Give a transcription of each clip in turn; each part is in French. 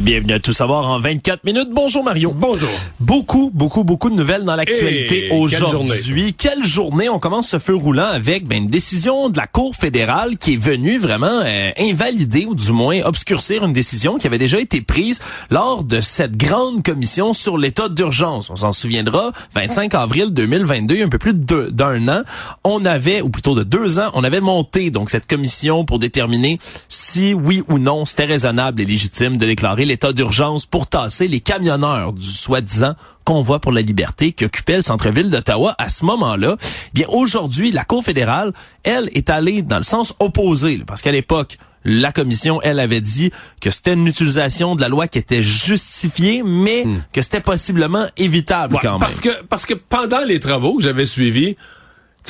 Bienvenue à Tout savoir en 24 minutes. Bonjour Mario. Bonjour. Beaucoup, beaucoup, beaucoup de nouvelles dans l'actualité quelle aujourd'hui. Quelle, journée. On commence ce feu roulant avec ben, une décision de la Cour fédérale qui est venue vraiment euh, invalider ou du moins obscurcir une décision qui avait déjà été prise lors de cette grande commission sur l'état d'urgence. On s'en souviendra, 25 avril 2022, un peu plus d'un an, on avait, ou plutôt de deux ans, on avait monté donc cette commission pour déterminer si oui ou non c'était raisonnable et légitime de déclarer l'état d'urgence pour tasser les camionneurs du soi-disant convoi pour la liberté qui occupait le centre-ville d'Ottawa à ce moment-là. Bien aujourd'hui, la Cour fédérale, elle, est allée dans le sens opposé, parce qu'à l'époque, la commission, elle, avait dit que c'était une utilisation de la loi qui était justifiée, mais que c'était possiblement évitable Ouais, quand même. parce que parce que pendant les travaux que j'avais suivis,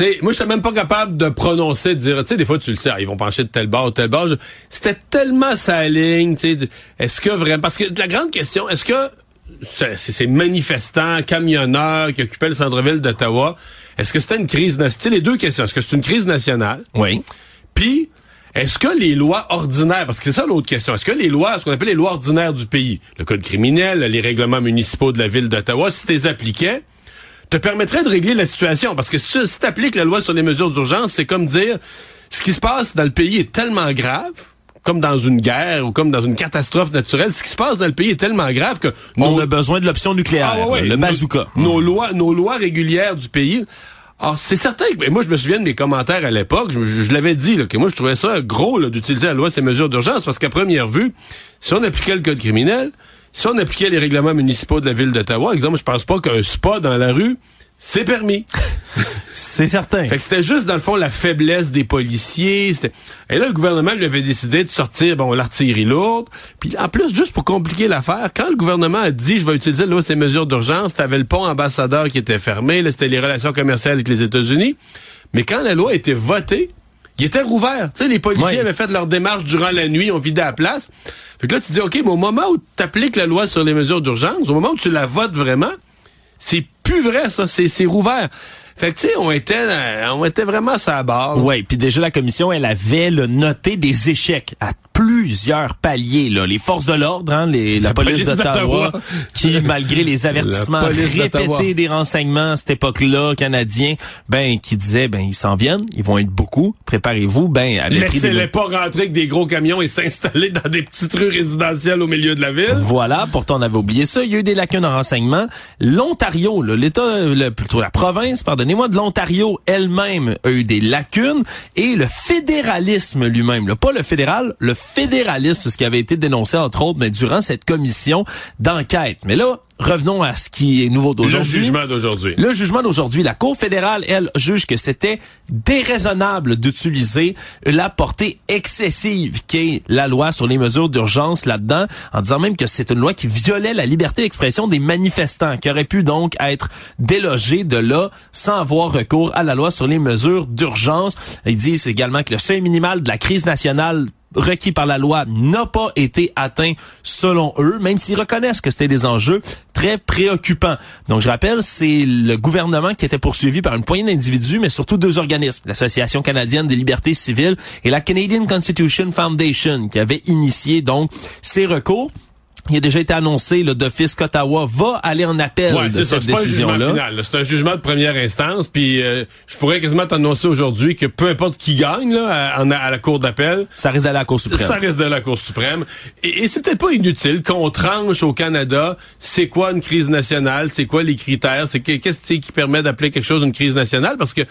sais, moi j'étais même pas capable de prononcer, de dire, tu sais, des fois tu le sais, ah, ils vont pencher de tel bord ou tel bord. Je- C'était tellement sa ligne, tu sais. Est-ce que vraiment, parce que la grande question, est-ce que ces manifestants, camionneurs qui occupaient le centre-ville d'Ottawa, est-ce que c'était une crise nationale? Les deux questions. Est-ce que c'est une crise nationale? Oui. Puis, est-ce que les lois ordinaires, parce que c'est ça l'autre question, est-ce que les lois, ce qu'on appelle les lois ordinaires du pays, le code criminel, les règlements municipaux de la ville d'Ottawa, si tu les appliquais, te permettraient de régler la situation? Parce que si tu si appliques la loi sur les mesures d'urgence, c'est comme dire, ce qui se passe dans le pays est tellement grave, comme dans une guerre ou comme dans une catastrophe naturelle, ce qui se passe dans le pays est tellement grave que On nos- a besoin de l'option nucléaire, ah, ouais, le bazooka. Nos, lois, nos lois régulières du pays. Alors, c'est certain que, moi, je me souviens de mes commentaires à l'époque, je, je- je l'avais dit, là, que moi, je trouvais ça gros, d'utiliser la loi ces mesures d'urgence, parce qu'à première vue, si on appliquait le code criminel, si on appliquait les règlements municipaux de la ville d'Ottawa, exemple, je pense pas qu'un spa dans la rue, c'est permis. C'est certain. Fait que c'était juste, dans le fond, la faiblesse des policiers. Et là, le gouvernement lui avait décidé de sortir, bon, l'artillerie lourde. Puis en plus, juste pour compliquer l'affaire, quand le gouvernement a dit, je vais utiliser là, ces mesures d'urgence, t'avais le pont ambassadeur qui était fermé, là, c'était les relations commerciales avec les États-Unis. Mais quand la loi a été votée, il était rouvert. Tu sais, les policiers Ouais. avaient fait leur démarche durant la nuit, ont vidé la place. Fait que là, tu dis, OK, mais au moment où tu appliques la loi sur les mesures d'urgence, au moment où tu la votes vraiment, c'est plus vrai, ça. C'est, rouvert. Fait que, tu sais, on était, euh, on était vraiment à sa barre. Oui, puis déjà la commission, elle avait là, noté des échecs à plusieurs paliers. Là. Les forces de l'ordre, hein, les, la, La police, police d'Ottawa, qui, malgré les avertissements répétés des renseignements à cette époque-là, canadiens, ben qui disaient, ben ils s'en viennent, ils vont être beaucoup, préparez-vous, ben Laissez-les pas rentrer avec des gros camions et s'installer dans des petites rues résidentielles au milieu de la ville. Voilà, pourtant on avait oublié ça. Il y a eu des lacunes en renseignement. L'Ontario, l'État, plutôt la province, pardonnez-moi, de l'Ontario elle-même a eu des lacunes et le fédéralisme lui-même, pas le fédéral, le fédéralisme, ce qui avait été dénoncé entre autres, mais durant cette commission d'enquête. Mais là, revenons à ce qui est nouveau Le d'aujourd'hui. jugement d'aujourd'hui. Le jugement d'aujourd'hui, la Cour fédérale, elle, juge que c'était déraisonnable d'utiliser la portée excessive qu'est la loi sur les mesures d'urgence là-dedans, en disant même que c'est une loi qui violait la liberté d'expression des manifestants, qui aurait pu donc être délogée de là sans avoir recours à la loi sur les mesures d'urgence. Ils disent également que le seuil minimal de la crise nationale requis par la loi n'a pas été atteint selon eux, même s'ils reconnaissent que c'était des enjeux très préoccupants. Donc je rappelle, c'est le gouvernement qui était poursuivi par une poignée d'individus, mais surtout deux organismes, l'Association canadienne des libertés civiles et la Canadian Constitution Foundation, qui avaient initié donc ces recours. Il a déjà été annoncé le d'office qu'Ottawa va aller en appel Ouais, de cette décision-là. C'est un jugement de première instance. Puis euh, je pourrais quasiment t'annoncer aujourd'hui que peu importe qui gagne là, à, à la Cour d'appel, Ça risque d'aller à la Cour suprême. Ça reste de la Cour suprême. Et, et c'est peut-être pas inutile qu'on tranche au Canada c'est quoi une crise nationale, c'est quoi les critères, c'est que- qu'est-ce qui permet d'appeler quelque chose une crise nationale, parce que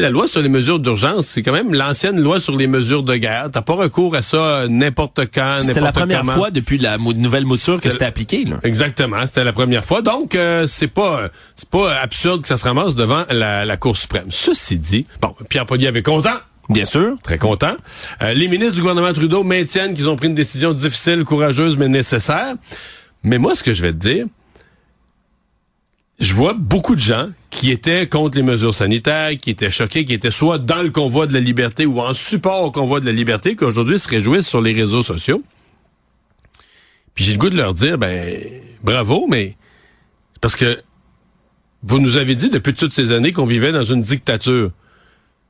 la loi sur les mesures d'urgence, c'est quand même l'ancienne loi sur les mesures de guerre. T'as pas recours à ça n'importe quand, C'était la première comment. fois depuis la mou- nouvelle mouture que c'était appliqué. Là. Exactement, c'était la première fois. Donc, euh, c'est pas c'est pas absurde que ça se ramasse devant la, la Cour suprême. Ceci dit, bon, Pierre Polly avait content. Bien sûr. Très content. Euh, les ministres du gouvernement Trudeau maintiennent qu'ils ont pris une décision difficile, courageuse, mais nécessaire. Mais moi, ce que je vais te dire, je vois beaucoup de gens qui étaient contre les mesures sanitaires, qui étaient choqués, qui étaient soit dans le convoi de la liberté ou en support au convoi de la liberté, qui aujourd'hui se réjouissent sur les réseaux sociaux. Puis j'ai le goût de leur dire, ben, bravo, mais parce que vous nous avez dit depuis toutes ces années qu'on vivait dans une dictature.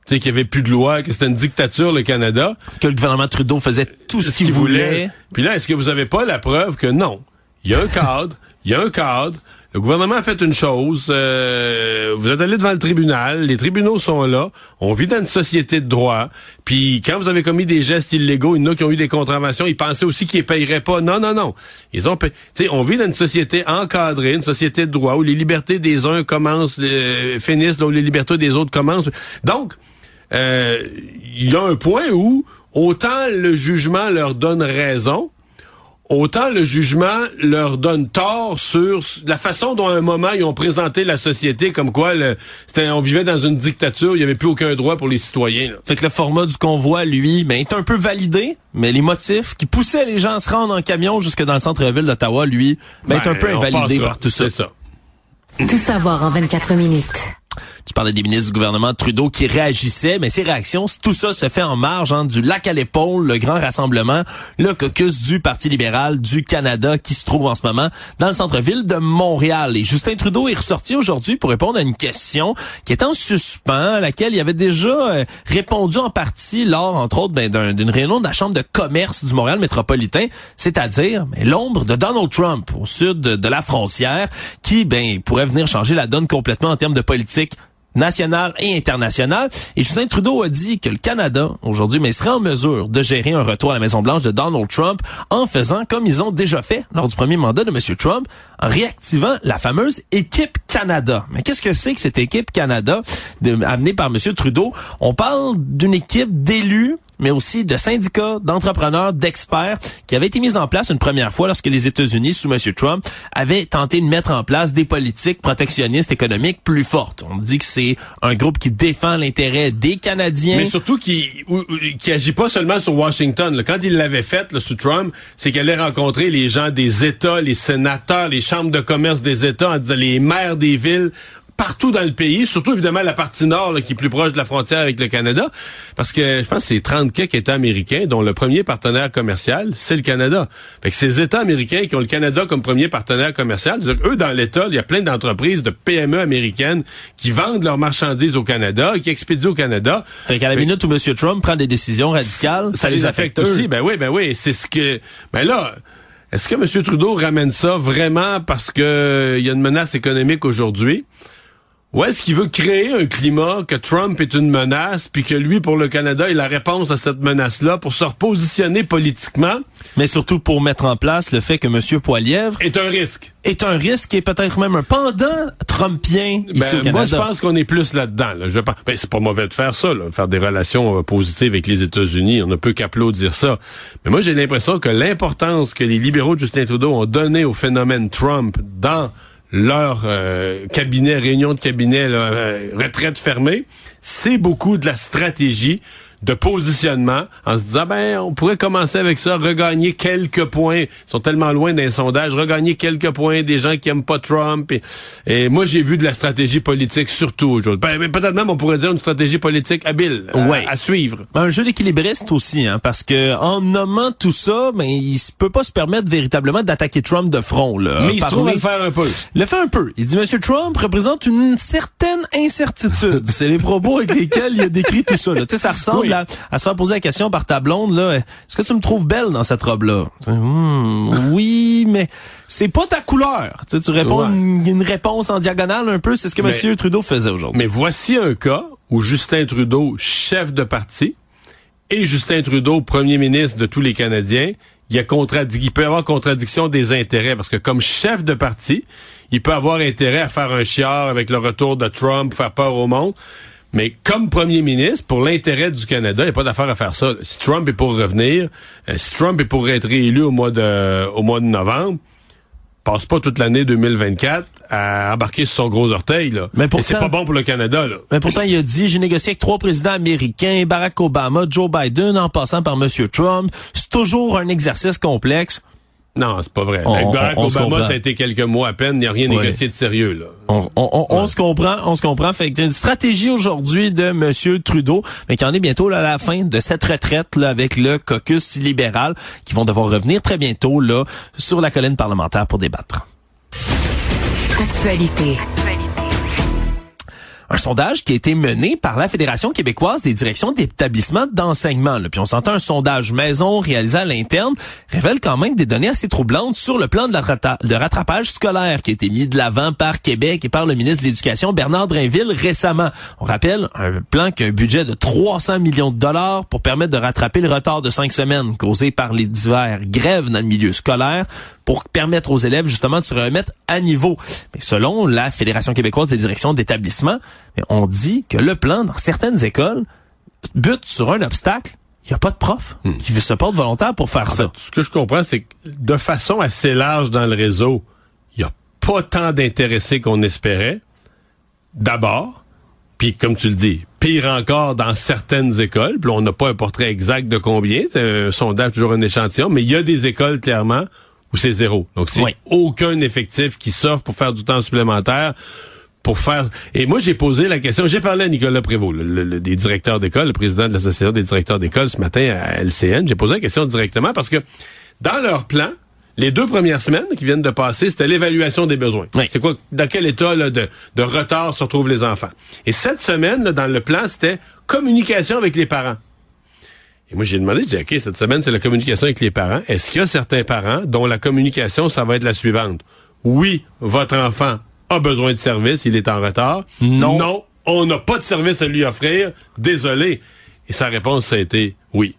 Tu sais, qu'il n'y avait plus de loi, que c'était une dictature, le Canada. Que le gouvernement Trudeau faisait tout ce, qu'il voulait. Puis là, est-ce que vous avez pas la preuve que non? Il y a un cadre, il y a un cadre, le gouvernement a fait une chose. Euh, vous êtes allé devant le tribunal. Les tribunaux sont là. On vit dans une société de droit. Puis quand vous avez commis des gestes illégaux, il y en a qui ont eu des contraventions. Ils pensaient aussi qu'ils ne payeraient pas. Non, non, non. Ils ont payé. on vit dans une société encadrée, une société de droit où les libertés des uns commencent, euh, finissent, là où les libertés des autres commencent. Donc, euh, il y a un point où autant le jugement leur donne raison, autant le jugement leur donne tort sur la façon dont à un moment ils ont présenté la société comme quoi le, on vivait dans une dictature, il n'y avait plus aucun droit pour les citoyens. Fait que le format du convoi, lui, ben, est un peu validé, mais les motifs qui poussaient les gens à se rendre en camion jusque dans le centre-ville d'Ottawa, lui, ben, est un ben, peu invalidé par tout ça. ça. Tout savoir en 24 minutes. Tu parlais des ministres du gouvernement Trudeau qui réagissaient, mais ces réactions, tout ça se fait en marge hein, du lac à l'épaule, le grand rassemblement, le caucus du Parti libéral du Canada qui se trouve en ce moment dans le centre-ville de Montréal. Et Justin Trudeau est ressorti aujourd'hui pour répondre à une question qui est en suspens, à laquelle il avait déjà euh, répondu en partie lors, entre autres, ben, d'une réunion de la Chambre de commerce du Montréal métropolitain, c'est-à-dire ben, l'ombre de Donald Trump au sud de la frontière, qui ben, pourrait venir changer la donne complètement en termes de politique national et international. Et Justin Trudeau a dit que le Canada, aujourd'hui, mais serait en mesure de gérer un retour à la Maison-Blanche de Donald Trump en faisant comme ils ont déjà fait lors du premier mandat de M. Trump, en réactivant la fameuse équipe Canada. Mais qu'est-ce que c'est que cette équipe Canada amenée par M. Trudeau? On parle d'une équipe d'élus mais aussi de syndicats, d'entrepreneurs, d'experts qui avaient été mis en place une première fois lorsque les États-Unis, sous M. Trump, avaient tenté de mettre en place des politiques protectionnistes économiques plus fortes. On dit que c'est un groupe qui défend l'intérêt des Canadiens. Mais surtout qui, qui agit pas seulement sur Washington. Quand il l'avait fait, sous Trump, c'est qu'elle allait rencontrer les gens des États, les sénateurs, les chambres de commerce des États, les maires des villes partout dans le pays, surtout évidemment la partie nord qui est plus proche de la frontière avec le Canada, parce que je pense que c'est 30 quelques États américains dont le premier partenaire commercial, c'est le Canada. Fait que ces États américains qui ont le Canada comme premier partenaire commercial, eux dans l'État, il y a plein d'entreprises de PME américaines qui vendent leurs marchandises au Canada, qui expédient au Canada. Fait qu'à la minute où M. Trump prend des décisions radicales, ça, les affecte, aussi. Ben oui, ben oui, c'est ce que ben là est-ce que M. Trudeau ramène ça vraiment parce que il y a une menace économique aujourd'hui? Ou est-ce qu'il veut créer un climat que Trump est une menace, puis que lui, pour le Canada, est la réponse à cette menace-là, pour se repositionner politiquement? Mais surtout pour mettre en place le fait que M. Poilièvre... Est un risque. Est un risque et peut-être même un pendant trumpien ici ben, au Canada. Moi, je pense qu'on est plus là-dedans. Là. Je pense... ben, c'est pas mauvais de faire ça, là, faire des relations euh, positives avec les États-Unis. On ne peut qu'applaudir ça. Mais moi, j'ai l'impression que l'importance que les libéraux de Justin Trudeau ont donné au phénomène Trump dans leur euh, cabinet, réunion de cabinet, euh, retraite fermée, c'est beaucoup de la stratégie de positionnement en se disant ben on pourrait commencer avec ça, regagner quelques points. Ils sont tellement loin d'un sondage, regagner quelques points des gens qui aiment pas Trump. Et, moi j'ai vu de la stratégie politique surtout aujourd'hui. Ben, ben, peut-être même on pourrait dire une stratégie politique habile à, à suivre. Un jeu d'équilibriste aussi, hein, parce que en nommant tout ça, ben il peut pas se permettre véritablement d'attaquer Trump de front. Là, Mais il se trouve à le faire un peu. Le fait un peu. Il dit Monsieur Trump représente une certaine incertitude. C'est les propos avec lesquels il a décrit tout ça. Là. Tu sais, ça à, se faire poser la question par ta blonde, là, est-ce que tu me trouves belle dans cette robe-là? Hmm, oui, mais c'est pas ta couleur. Tu, tu réponds une, réponse en diagonale un peu, c'est ce que M. Trudeau faisait aujourd'hui. Mais voici un cas où Justin Trudeau, chef de parti, et Justin Trudeau, premier ministre de tous les Canadiens, il, y a il peut y avoir contradiction des intérêts parce que comme chef de parti, il peut avoir intérêt à faire un chiard avec le retour de Trump, faire peur au monde. Mais comme premier ministre, pour l'intérêt du Canada, il n'y a pas d'affaire à faire ça. Si Trump est pour revenir, euh, si Trump est pour être réélu au mois de, au mois de novembre, passe pas toute l'année 2024 à embarquer sur son gros orteil là. Mais c'est pas bon pour le Canada là. Mais pourtant il a dit j'ai négocié avec trois présidents américains, Barack Obama, Joe Biden en passant par monsieur Trump. C'est toujours un exercice complexe. Non, c'est pas vrai. Avec Barack Obama, ça a été quelques mois à peine. Il n'y a rien négocié de sérieux. Là. On, se comprend, on se comprend. Fait que une stratégie aujourd'hui de Monsieur Trudeau, mais qui en est bientôt là, à la fin de cette retraite là, avec le caucus libéral, qui vont devoir revenir très bientôt là sur la colline parlementaire pour débattre. Actualité. Un sondage qui a été mené par la Fédération québécoise des directions d'établissements d'enseignement. Puis on s'entend un sondage maison réalisé à l'interne révèle quand même des données assez troublantes sur le plan de, la de rattrapage scolaire qui a été mis de l'avant par Québec et par le ministre de l'Éducation Bernard Drinville récemment. On rappelle un plan qui a un budget de 300 millions de dollars pour permettre de rattraper le retard de cinq semaines causé par les divers grèves dans le milieu scolaire pour permettre aux élèves justement de se remettre à niveau. Mais selon la Fédération québécoise des directions d'établissement, on dit que le plan dans certaines écoles bute sur un obstacle il n'y a pas de prof hmm. qui se porte volontaire pour faire ça. ce que je comprends, c'est que de façon assez large dans le réseau, il n'y a pas tant d'intéressés qu'on espérait. D'abord, puis comme tu le dis, pire encore dans certaines écoles. Puis on n'a pas un portrait exact de combien. C'est un sondage toujours un échantillon, mais il y a des écoles clairement ou c'est zéro. Donc, c'est aucun effectif qui s'offre pour faire du temps supplémentaire pour faire. Et moi, j'ai posé la question. J'ai parlé à Nicolas Prévost, le, des directeurs d'école, le président de l'association des directeurs d'école ce matin à LCN. J'ai posé la question directement parce que dans leur plan, les deux premières semaines qui viennent de passer, c'était l'évaluation des besoins. C'est quoi, dans quel état de, de, retard se retrouvent les enfants. Et cette semaine, dans le plan, c'était communication avec les parents. Et moi, j'ai demandé, j'ai dit, OK, cette semaine, c'est la communication avec les parents. Est-ce qu'il y a certains parents dont la communication, ça va être la suivante? Oui, votre enfant a besoin de service, il est en retard. Non. Non, on n'a pas de service à lui offrir. Désolé. Et sa réponse, ça a été oui.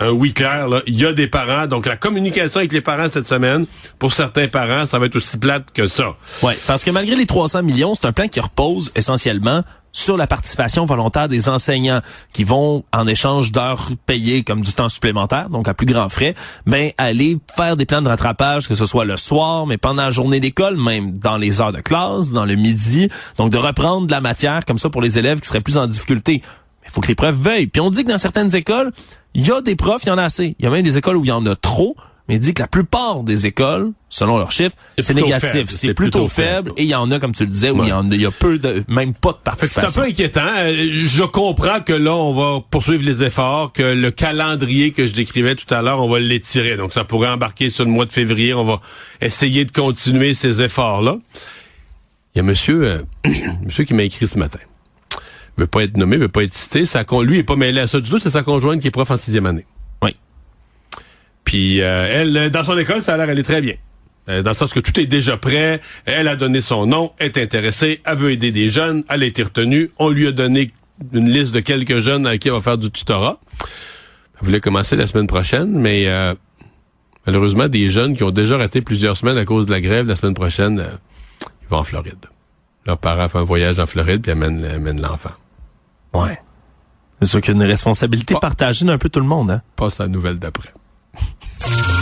Un oui clair, là. Il y a des parents. Donc, la communication avec les parents cette semaine, pour certains parents, ça va être aussi plate que ça. Oui, parce que malgré les 300 millions, c'est un plan qui repose essentiellement sur la participation volontaire des enseignants qui vont, en échange d'heures payées comme du temps supplémentaire, donc à plus grands frais, ben, aller faire des plans de rattrapage, que ce soit le soir, mais pendant la journée d'école, même dans les heures de classe, dans le midi. Donc, de reprendre de la matière comme ça pour les élèves qui seraient plus en difficulté. Il faut que les profs veuillent. Puis on dit que dans certaines écoles, il y a des profs, il y en a assez. Il y a même des écoles où il y en a trop mais il dit que la plupart des écoles, selon leurs chiffres, c'est négatif. C'est plutôt, faible. Et il y en a, comme tu le disais, où il, y en a, il y a peu de, même pas de participation. C'est un peu inquiétant. Euh, je comprends que là, on va poursuivre les efforts, que le calendrier que je décrivais tout à l'heure, on va l'étirer. Donc, ça pourrait embarquer sur le mois de février. On va essayer de continuer ces efforts-là. Il y a monsieur, euh, monsieur qui m'a écrit ce matin. Il veut pas être nommé, il veut pas être cité. Ça, lui, est pas mêlé à ça du tout. C'est sa conjointe qui est prof en sixième année. Puis euh, elle, dans son école, ça a l'air aller très bien. Euh, dans le sens que tout est déjà prêt, elle a donné son nom, est intéressée, elle veut aider des jeunes, elle a été retenue, on lui a donné une liste de quelques jeunes à qui elle va faire du tutorat. Elle voulait commencer la semaine prochaine, mais euh, malheureusement, des jeunes qui ont déjà raté plusieurs semaines à cause de la grève, la semaine prochaine, ils vont en Floride. Leurs parents font un voyage en Floride puis amènent, l'enfant. Ouais. C'est sûr qu'il y a une responsabilité partagée d'un peu tout le monde. Hein? Passe à la nouvelle d'après.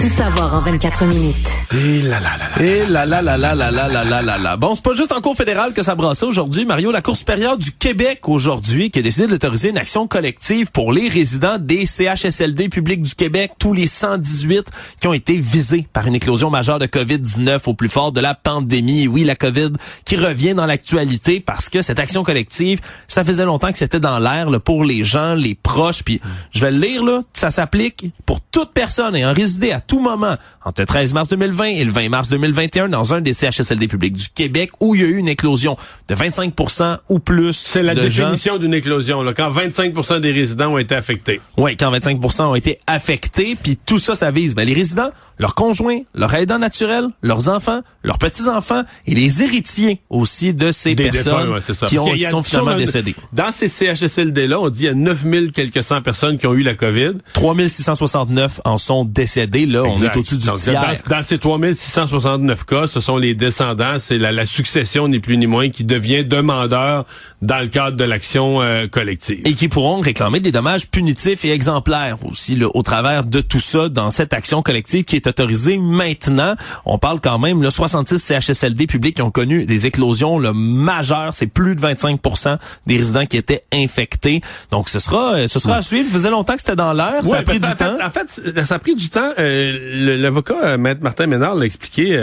Tout savoir en 24 minutes. Et là là là là. Et là là là là là là là là là là. Bon, c'est pas juste en cours fédéral que ça brassait aujourd'hui. Mario, la Cour supérieure du Québec aujourd'hui qui a décidé d'autoriser une action collective pour les résidents des CHSLD publics du Québec, tous les 118 qui ont été visés par une éclosion majeure de COVID-19 au plus fort de la pandémie. oui, la COVID qui revient dans l'actualité parce que cette action collective, ça faisait longtemps que c'était dans l'air pour les gens, les proches. Puis je vais le lire là, ça s'applique pour toute personne ayant à tout moment entre le 13 mars 2020 et le 20 mars 2021 dans un des CHSLD publics du Québec où il y a eu une éclosion de 25% ou plus. C'est la définition d'une éclosion, là, quand 25% des résidents ont été affectés. Oui, quand 25% ont été affectés, puis tout ça, ça vise ben, les résidents, leurs conjoints, leurs aidants naturels, leurs enfants, leurs petits-enfants et les héritiers aussi de ces personnes qui, ont, sont finalement décédées. Dans ces CHSLD-là, on dit qu'il y a 9000 quelques cent personnes qui ont eu la COVID. 3669 en sont décédés. Là, on est au-dessus du tiers. Dans, ces 3669 cas, ce sont les descendants, c'est la, succession ni plus ni moins qui devient demandeur dans le cadre de l'action euh, collective. Et qui pourront réclamer des dommages punitifs et exemplaires aussi là, au travers de tout ça dans cette action collective qui est autorisé maintenant. On parle quand même, le 66 CHSLD publics qui ont connu des éclosions le majeures. C'est plus de 25% des résidents qui étaient infectés. Donc, ce sera, euh, ce sera à suivre. Ça faisait longtemps que c'était dans l'air. ça a pris du temps. en fait, ça a pris du temps. Euh, l'avocat, euh, Maître Martin Ménard, l'a expliqué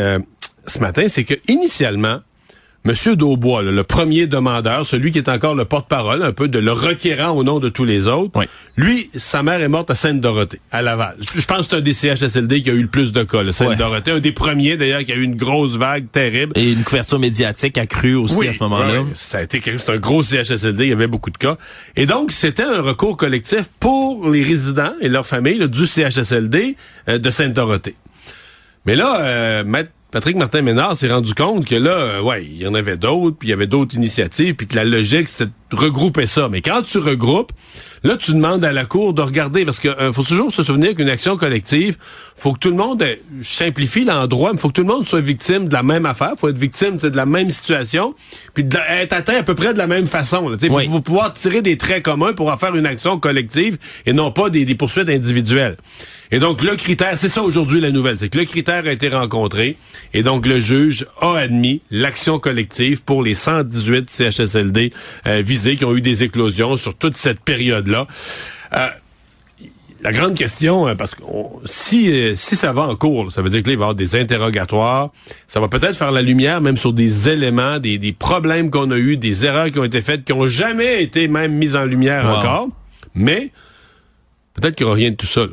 ce matin, c'est que initialement, Monsieur Daubois, là, le premier demandeur, celui qui est encore le porte-parole, un peu de le requérant au nom de tous les autres, Oui. lui, sa mère est morte à Sainte-Dorothée, à Laval. Je pense que c'est un des CHSLD qui a eu le plus de cas, Sainte-Dorothée. Un des premiers, d'ailleurs, qui a eu une grosse vague terrible. Et une couverture médiatique accrue aussi à ce moment-là. ouais, ça a été c'est un gros CHSLD, il y avait beaucoup de cas. Et donc, c'était un recours collectif pour les résidents et leurs familles là, du CHSLD euh, de Sainte-Dorothée. Mais là, euh, Maître Patrick Martin Ménard s'est rendu compte que là, euh, ouais, il y en avait d'autres, puis il y avait d'autres initiatives, puis que la logique, c'est de regrouper ça. Mais quand tu regroupes, là, tu demandes à la Cour de regarder, parce que euh, faut toujours se souvenir qu'une action collective, faut que tout le monde, euh, je simplifie l'endroit, mais faut que tout le monde soit victime de la même affaire, faut être victime de la même situation, puis de être atteint à peu près de la même façon. Oui. faut, faut pouvoir tirer des traits communs pour en faire une action collective et non pas des, des poursuites individuelles. Et donc, le critère, c'est ça aujourd'hui la nouvelle, c'est que le critère a été rencontré et donc le juge a admis l'action collective pour les 118 CHSLD euh, visés qui ont eu des éclosions sur toute cette période-là. Euh, la grande question, euh, parce que on- si, euh, si ça va en cours, ça veut dire que là, il va y avoir des interrogatoires. Ça va peut-être faire la lumière même sur des éléments, des, des problèmes qu'on a eus, des erreurs qui ont été faites, qui ont jamais été même mises en lumière Wow. encore. Mais peut-être qu'il n'y aura rien de tout ça. là.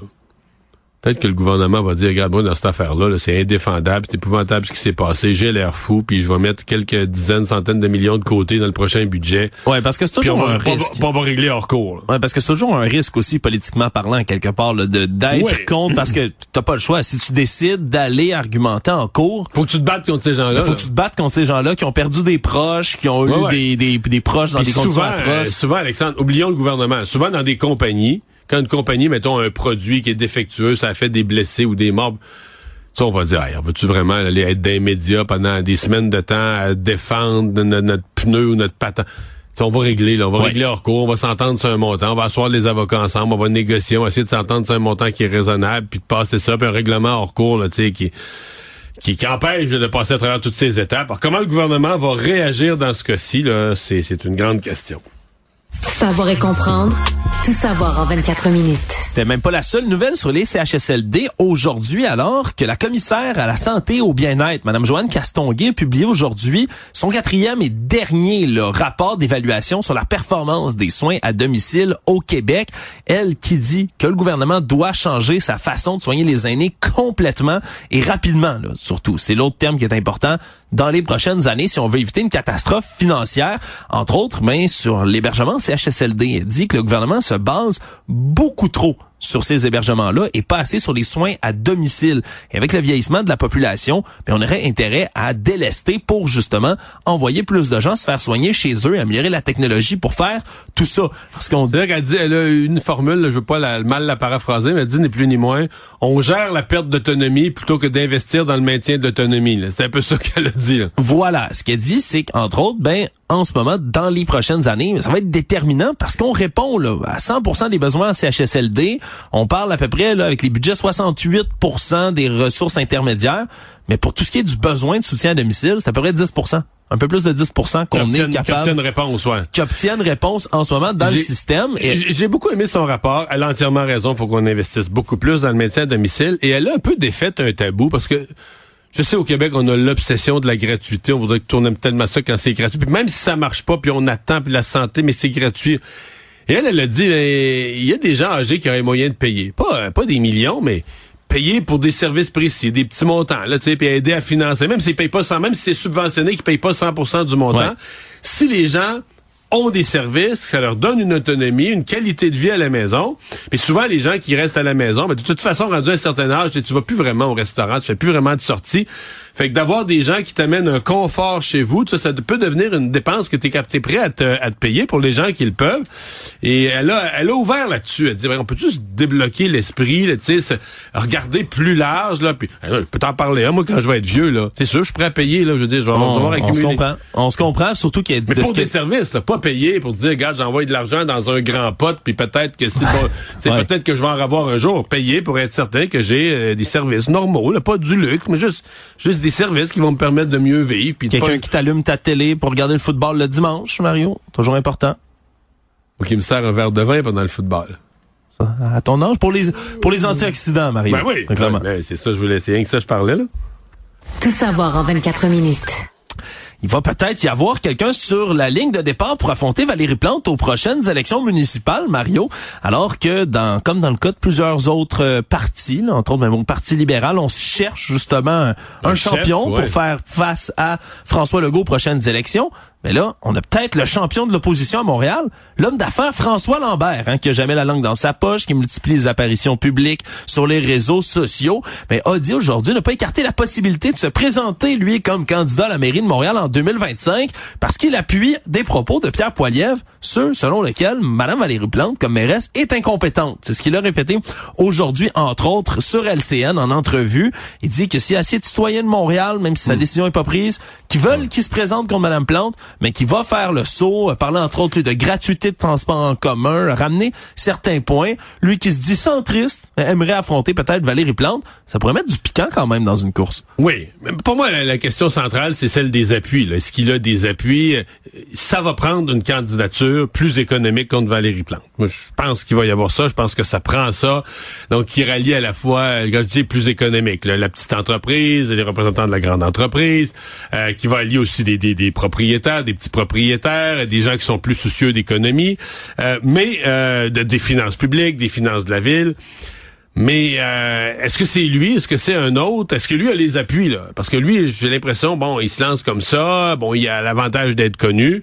Peut-être que le gouvernement va dire, regarde, moi, dans cette affaire-là, là, c'est indéfendable, c'est épouvantable ce qui s'est passé, j'ai l'air fou, puis je vais mettre quelques dizaines, centaines de millions de côté dans le prochain budget. Ouais, parce que c'est toujours va, un risque. on va régler hors cours. là. Ouais, parce que c'est toujours un risque aussi politiquement parlant quelque part là, de d'être Ouais. contre parce que t'as pas le choix. Si tu décides d'aller argumenter en cours, Faut que tu te battes contre ces gens-là. faut que tu te battes contre ces gens-là qui ont perdu des proches, qui ont Ouais, eu ouais. Des, des, des proches dans Puis des conditions souvent, euh, atroces. souvent, Alexandre, oublions le gouvernement. Souvent, dans des compagnies, quand une compagnie, mettons, un produit qui est défectueux, ça a fait des blessés ou des morts, ça, on va dire, Hey, va-tu vraiment aller être dans les médias pendant des semaines de temps à défendre no- notre pneu ou notre patin? Ça, on va régler, là. On va Ouais. régler hors cours, on va s'entendre sur un montant, on va asseoir les avocats ensemble, on va négocier, on va essayer de s'entendre sur un montant qui est raisonnable, puis de passer ça, puis un règlement hors cours, là, tu sais, qui, qui, qui empêche de passer à travers toutes ces étapes. Alors, comment le gouvernement va réagir dans ce cas-ci, c'est une grande question. Savoir et comprendre. Tout savoir en 24 minutes. C'était même pas la seule nouvelle sur les CHSLD aujourd'hui, alors que la commissaire à la santé et au bien-être, Mme Joanne Castonguay, a publié aujourd'hui son quatrième et dernier rapport d'évaluation sur la performance des soins à domicile au Québec. Elle qui dit que le gouvernement doit changer sa façon de soigner les aînés complètement et rapidement, là, surtout. C'est l'autre terme qui est important dans les prochaines années si on veut éviter une catastrophe financière, entre autres, mais sur l'hébergement CHSLD. Dit que le gouvernement se base beaucoup trop sur ces hébergements-là et pas assez sur les soins à domicile. Et avec le vieillissement de la population, ben, on aurait intérêt à délester pour justement envoyer plus de gens se faire soigner chez eux et améliorer la technologie pour faire tout ça. Parce qu'on vrai qu'elle dit, elle a une formule, là, je veux pas la- mal la paraphraser, mais elle dit ni plus ni moins, on gère la perte d'autonomie plutôt que d'investir dans le maintien de l'autonomie. là. C'est un peu ça qu'elle a dit. Là. Voilà, ce qu'elle dit, c'est qu'entre autres, ben en ce moment, dans les prochaines années, ça va être déterminant parce qu'on répond là, à 100% des besoins en CHSLD. On parle à peu près là, avec les budgets 68% des ressources intermédiaires, mais pour tout ce qui est du besoin de soutien à domicile, c'est à peu près 10%. Un peu plus de 10% qu'on Qui est obtiennent- qui obtiennent capable, une réponse, ouais. qui obtiennent réponse en ce moment dans le système. Et J'ai beaucoup aimé son rapport. Elle a entièrement raison. faut qu'on investisse beaucoup plus dans le maintien à domicile. Et elle a un peu défait un tabou parce que je sais au Québec, on a l'obsession de la gratuité. On voudrait que tourne tellement ça quand c'est gratuit. Puis même si ça marche pas, puis on attend, puis la santé, mais c'est gratuit. Et elle, elle a dit, eh, il y a des gens âgés qui auraient moyen de payer. Pas, euh, pas des millions, mais payer pour des services précis, des petits montants, là, tu sais, puis aider à financer. Même s'ils payent pas 100, même si c'est subventionné, qu'ils payent pas 100% du montant. Ouais. Si les gens ont des services, ça leur donne une autonomie, une qualité de vie à la maison. Mais souvent, les gens qui restent à la maison, ben, de toute façon, rendu à un certain âge, tu vas plus vraiment au restaurant, tu fais plus vraiment de sorties. Fait que d'avoir des gens qui t'amènent un confort chez vous, ça, ça peut devenir une dépense que tu es, prêt à te, à te payer pour les gens qui le peuvent. Et elle a, elle a ouvert là-dessus. Elle dit, on peut juste débloquer l'esprit, là, tu sais, se- regarder plus large, là. Puis, euh, je peux t'en parler, hein, moi, quand je vais être vieux, là. C'est sûr, je suis prêt à payer, là. Je veux dire, je vais, on, devoir on se comprend. On se comprend, surtout qu'il y a Mais de pour des services, là, pas payer pour dire, regarde, j'envoie de l'argent dans un grand pot, puis peut-être que c'est bon, c'est Ouais. peut-être que je vais en avoir un jour. Payer pour être certain que j'ai euh, des services normaux, là, pas du luxe, mais juste, juste des services qui vont me permettre de mieux vivre. Quelqu'un pas- qui t'allume ta télé pour regarder le football le dimanche, Mario. Toujours important. ou qui me sert un verre de vin pendant le football. Ça, à ton âge. Pour les, pour les antioxydants, Mario. Ben oui, Clairement. ben, c'est ça, je voulais, c'est rien que ça, je parlais, là. Tout savoir en 24 minutes. Il va peut-être y avoir quelqu'un sur la ligne de départ pour affronter Valérie Plante aux prochaines élections municipales, Mario. Alors que dans, comme dans le cas de plusieurs autres euh, partis, entre autres même au Parti libéral, on cherche justement un, champion pour faire face à François Legault aux prochaines élections. Mais là, on a peut-être le champion de l'opposition à Montréal, l'homme d'affaires François Lambert, hein, qui a jamais la langue dans sa poche, qui multiplie les apparitions publiques sur les réseaux sociaux, mais a dit aujourd'hui ne pas écarter la possibilité de se présenter, lui, comme candidat à la mairie de Montréal en 2025, parce qu'il appuie des propos de Pierre Poilievre, ceux selon lesquels Mme Valérie Plante, comme mairesse, est incompétente. C'est ce qu'il a répété aujourd'hui, entre autres, sur LCN, en entrevue. Il dit que s'il y a assez de citoyens de Montréal, même si sa hmm. décision est pas prise, qui veulent qu'il se présente contre Mme Plante, mais qui va faire le saut, euh, parler entre autres de gratuité de transport en commun, ramener certains points. Lui qui se dit centriste, euh, aimerait affronter peut-être Valérie Plante. Ça pourrait mettre du piquant quand même dans une course. Oui, pour moi, la, question centrale, c'est celle des appuis. Est-ce qu'il a des appuis? Ça va prendre une candidature plus économique contre Valérie Plante. Je pense qu'il va y avoir ça. Je pense que ça prend ça. Donc, qui rallie à la fois, quand je dis plus économique, la petite entreprise, les représentants de la grande entreprise, euh, qui va allier aussi des, des, des propriétaires des petits propriétaires, des gens qui sont plus soucieux d'économie, euh, mais euh, de, des finances publiques, des finances de la ville. Mais euh, est-ce que c'est lui? Est-ce que c'est un autre? Est-ce que lui a les appuis? Là? Parce que lui, j'ai l'impression, bon, il se lance comme ça, bon, il a l'avantage d'être connu.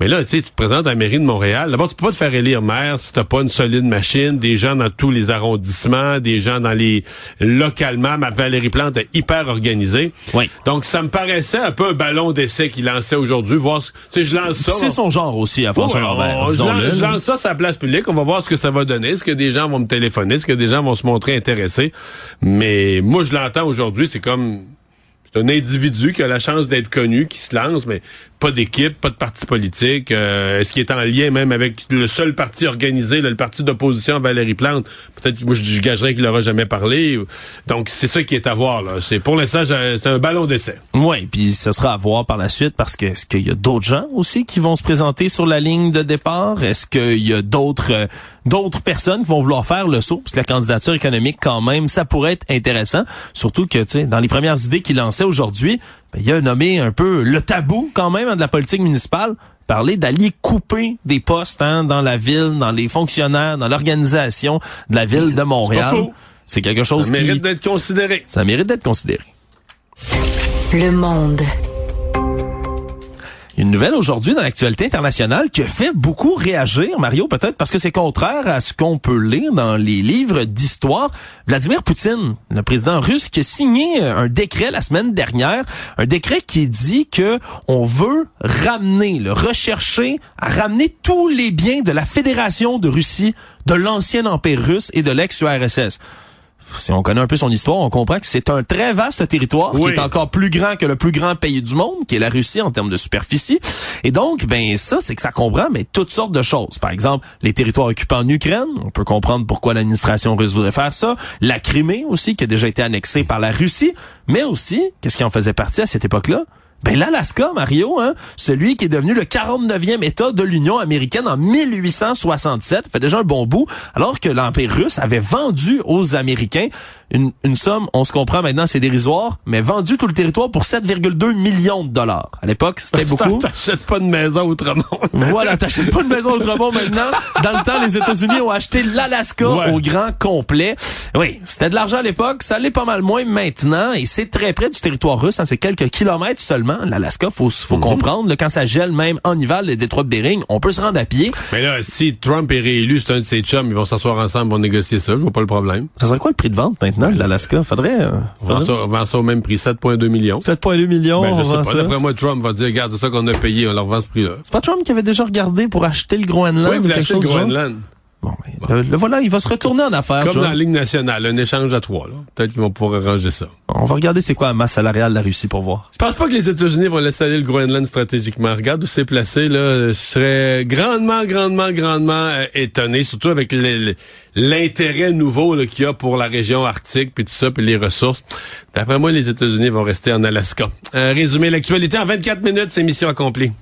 Mais là, tu sais, tu te présentes à la mairie de Montréal. D'abord, tu peux pas te faire élire maire si t'as pas une solide machine, des gens dans tous les arrondissements, des gens dans les localement. Ma Valérie Plante est hyper organisée. Oui. Donc, ça me paraissait un peu un ballon d'essai qu'il lançait aujourd'hui. Voir, tu sais, je lance ça. C'est son genre aussi, à François Lambert. Je, lance ça sur la place publique. On va voir ce que ça va donner. Est-ce que des gens vont me téléphoner? Est-ce que des gens vont se montrer intéressés? Mais moi, je l'entends aujourd'hui. C'est comme c'est un individu qui a la chance d'être connu, qui se lance, mais pas d'équipe, pas de parti politique. Euh, est-ce qu'il est en lien même avec le seul parti organisé, le parti d'opposition Valérie Plante? Peut-être que moi, je, gagerais qu'il n'aura jamais parlé. Donc, c'est ça qui est à voir. Là. Pour l'instant, c'est un ballon d'essai. Oui, puis ce sera à voir par la suite parce que est-ce qu'il y a d'autres gens aussi qui vont se présenter sur la ligne de départ? Est-ce qu'il y a d'autres euh, d'autres personnes qui vont vouloir faire le saut? Parce que la candidature économique, quand même, ça pourrait être intéressant. Surtout que, tu sais, dans les premières idées qu'il lançait aujourd'hui, ben, il a nommé un peu le tabou quand même hein, de la politique municipale parler d'aller couper des postes hein, dans la ville, dans les fonctionnaires, dans l'organisation de la ville de Montréal. C'est quelque chose qui... Ça mérite d'être considéré. Ça mérite d'être considéré. Le monde une nouvelle aujourd'hui dans l'actualité internationale qui fait beaucoup réagir, Mario, peut-être parce que c'est contraire à ce qu'on peut lire dans les livres d'histoire. Vladimir Poutine, le président russe, qui a signé un décret la semaine dernière, un décret qui dit que on veut ramener, le rechercher, à ramener tous les biens de la Fédération de Russie, de l'ancien empire russe et de l'ex-URSS si on connaît un peu son histoire, on comprend que c'est un très vaste territoire qui est encore plus grand que le plus grand pays du monde, qui est la Russie en termes de superficie. Et donc, ben ça, c'est que ça comprend mais toutes sortes de choses. Par exemple, les territoires occupés en Ukraine, on peut comprendre pourquoi l'administration russe voudrait faire ça. La Crimée aussi, qui a déjà été annexée par la Russie, mais aussi, qu'est-ce qui en faisait partie à cette époque-là? Ben l'Alaska, Mario, hein, celui qui est devenu le 49e État de l'Union américaine en 1867, fait déjà un bon bout, alors que l'Empire russe avait vendu aux Américains une, une somme, on se comprend maintenant, c'est dérisoire, mais vendu tout le territoire pour 7,2 millions de dollars. À l'époque, c'était beaucoup. T'achètes pas de maison autrement. voilà, t'achètes pas de maison autrement maintenant. Dans le temps, les États-Unis ont acheté l'Alaska au grand complet. Oui, c'était de l'argent à l'époque, ça l'est pas mal moins maintenant, et c'est très près du territoire russe, hein, c'est quelques kilomètres seulement. L'Alaska, faut, faut mhm. comprendre, quand ça gèle même en hiver, les détroits de Bering, on peut se rendre à pied. Mais là, si Trump est réélu, c'est un de ses chums, ils vont s'asseoir ensemble, ils vont négocier ça, je vois pas le problème. Ça serait quoi le prix de vente maintenant? De l'Alaska. Faudrait. Euh, vend ça au même prix, 7,2 millions. 7,2 millions. Ben, je sais pas. D'après moi, Trump va dire, regarde, c'est ça qu'on a payé, on leur vend ce prix-là. C'est pas Trump qui avait déjà regardé pour acheter le Groenland? Oui, il voulait acheter le Groenland. Bon, Le, voilà, il va se retourner en affaires. Comme dans la Ligue nationale, un échange à trois. Peut-être qu'ils vont pouvoir arranger ça. On va regarder c'est quoi la masse salariale de la Russie pour voir. Je pense pas que les États-Unis vont laisser aller le Groenland stratégiquement. Regarde où c'est placé. Là, je serais grandement, grandement, grandement euh, étonné, surtout avec l'intérêt nouveau qu'il y a pour la région arctique, puis tout ça, puis les ressources. D'après moi, les États-Unis vont rester en Alaska. Euh, résumer l'actualité en 24 minutes, c'est mission accomplie.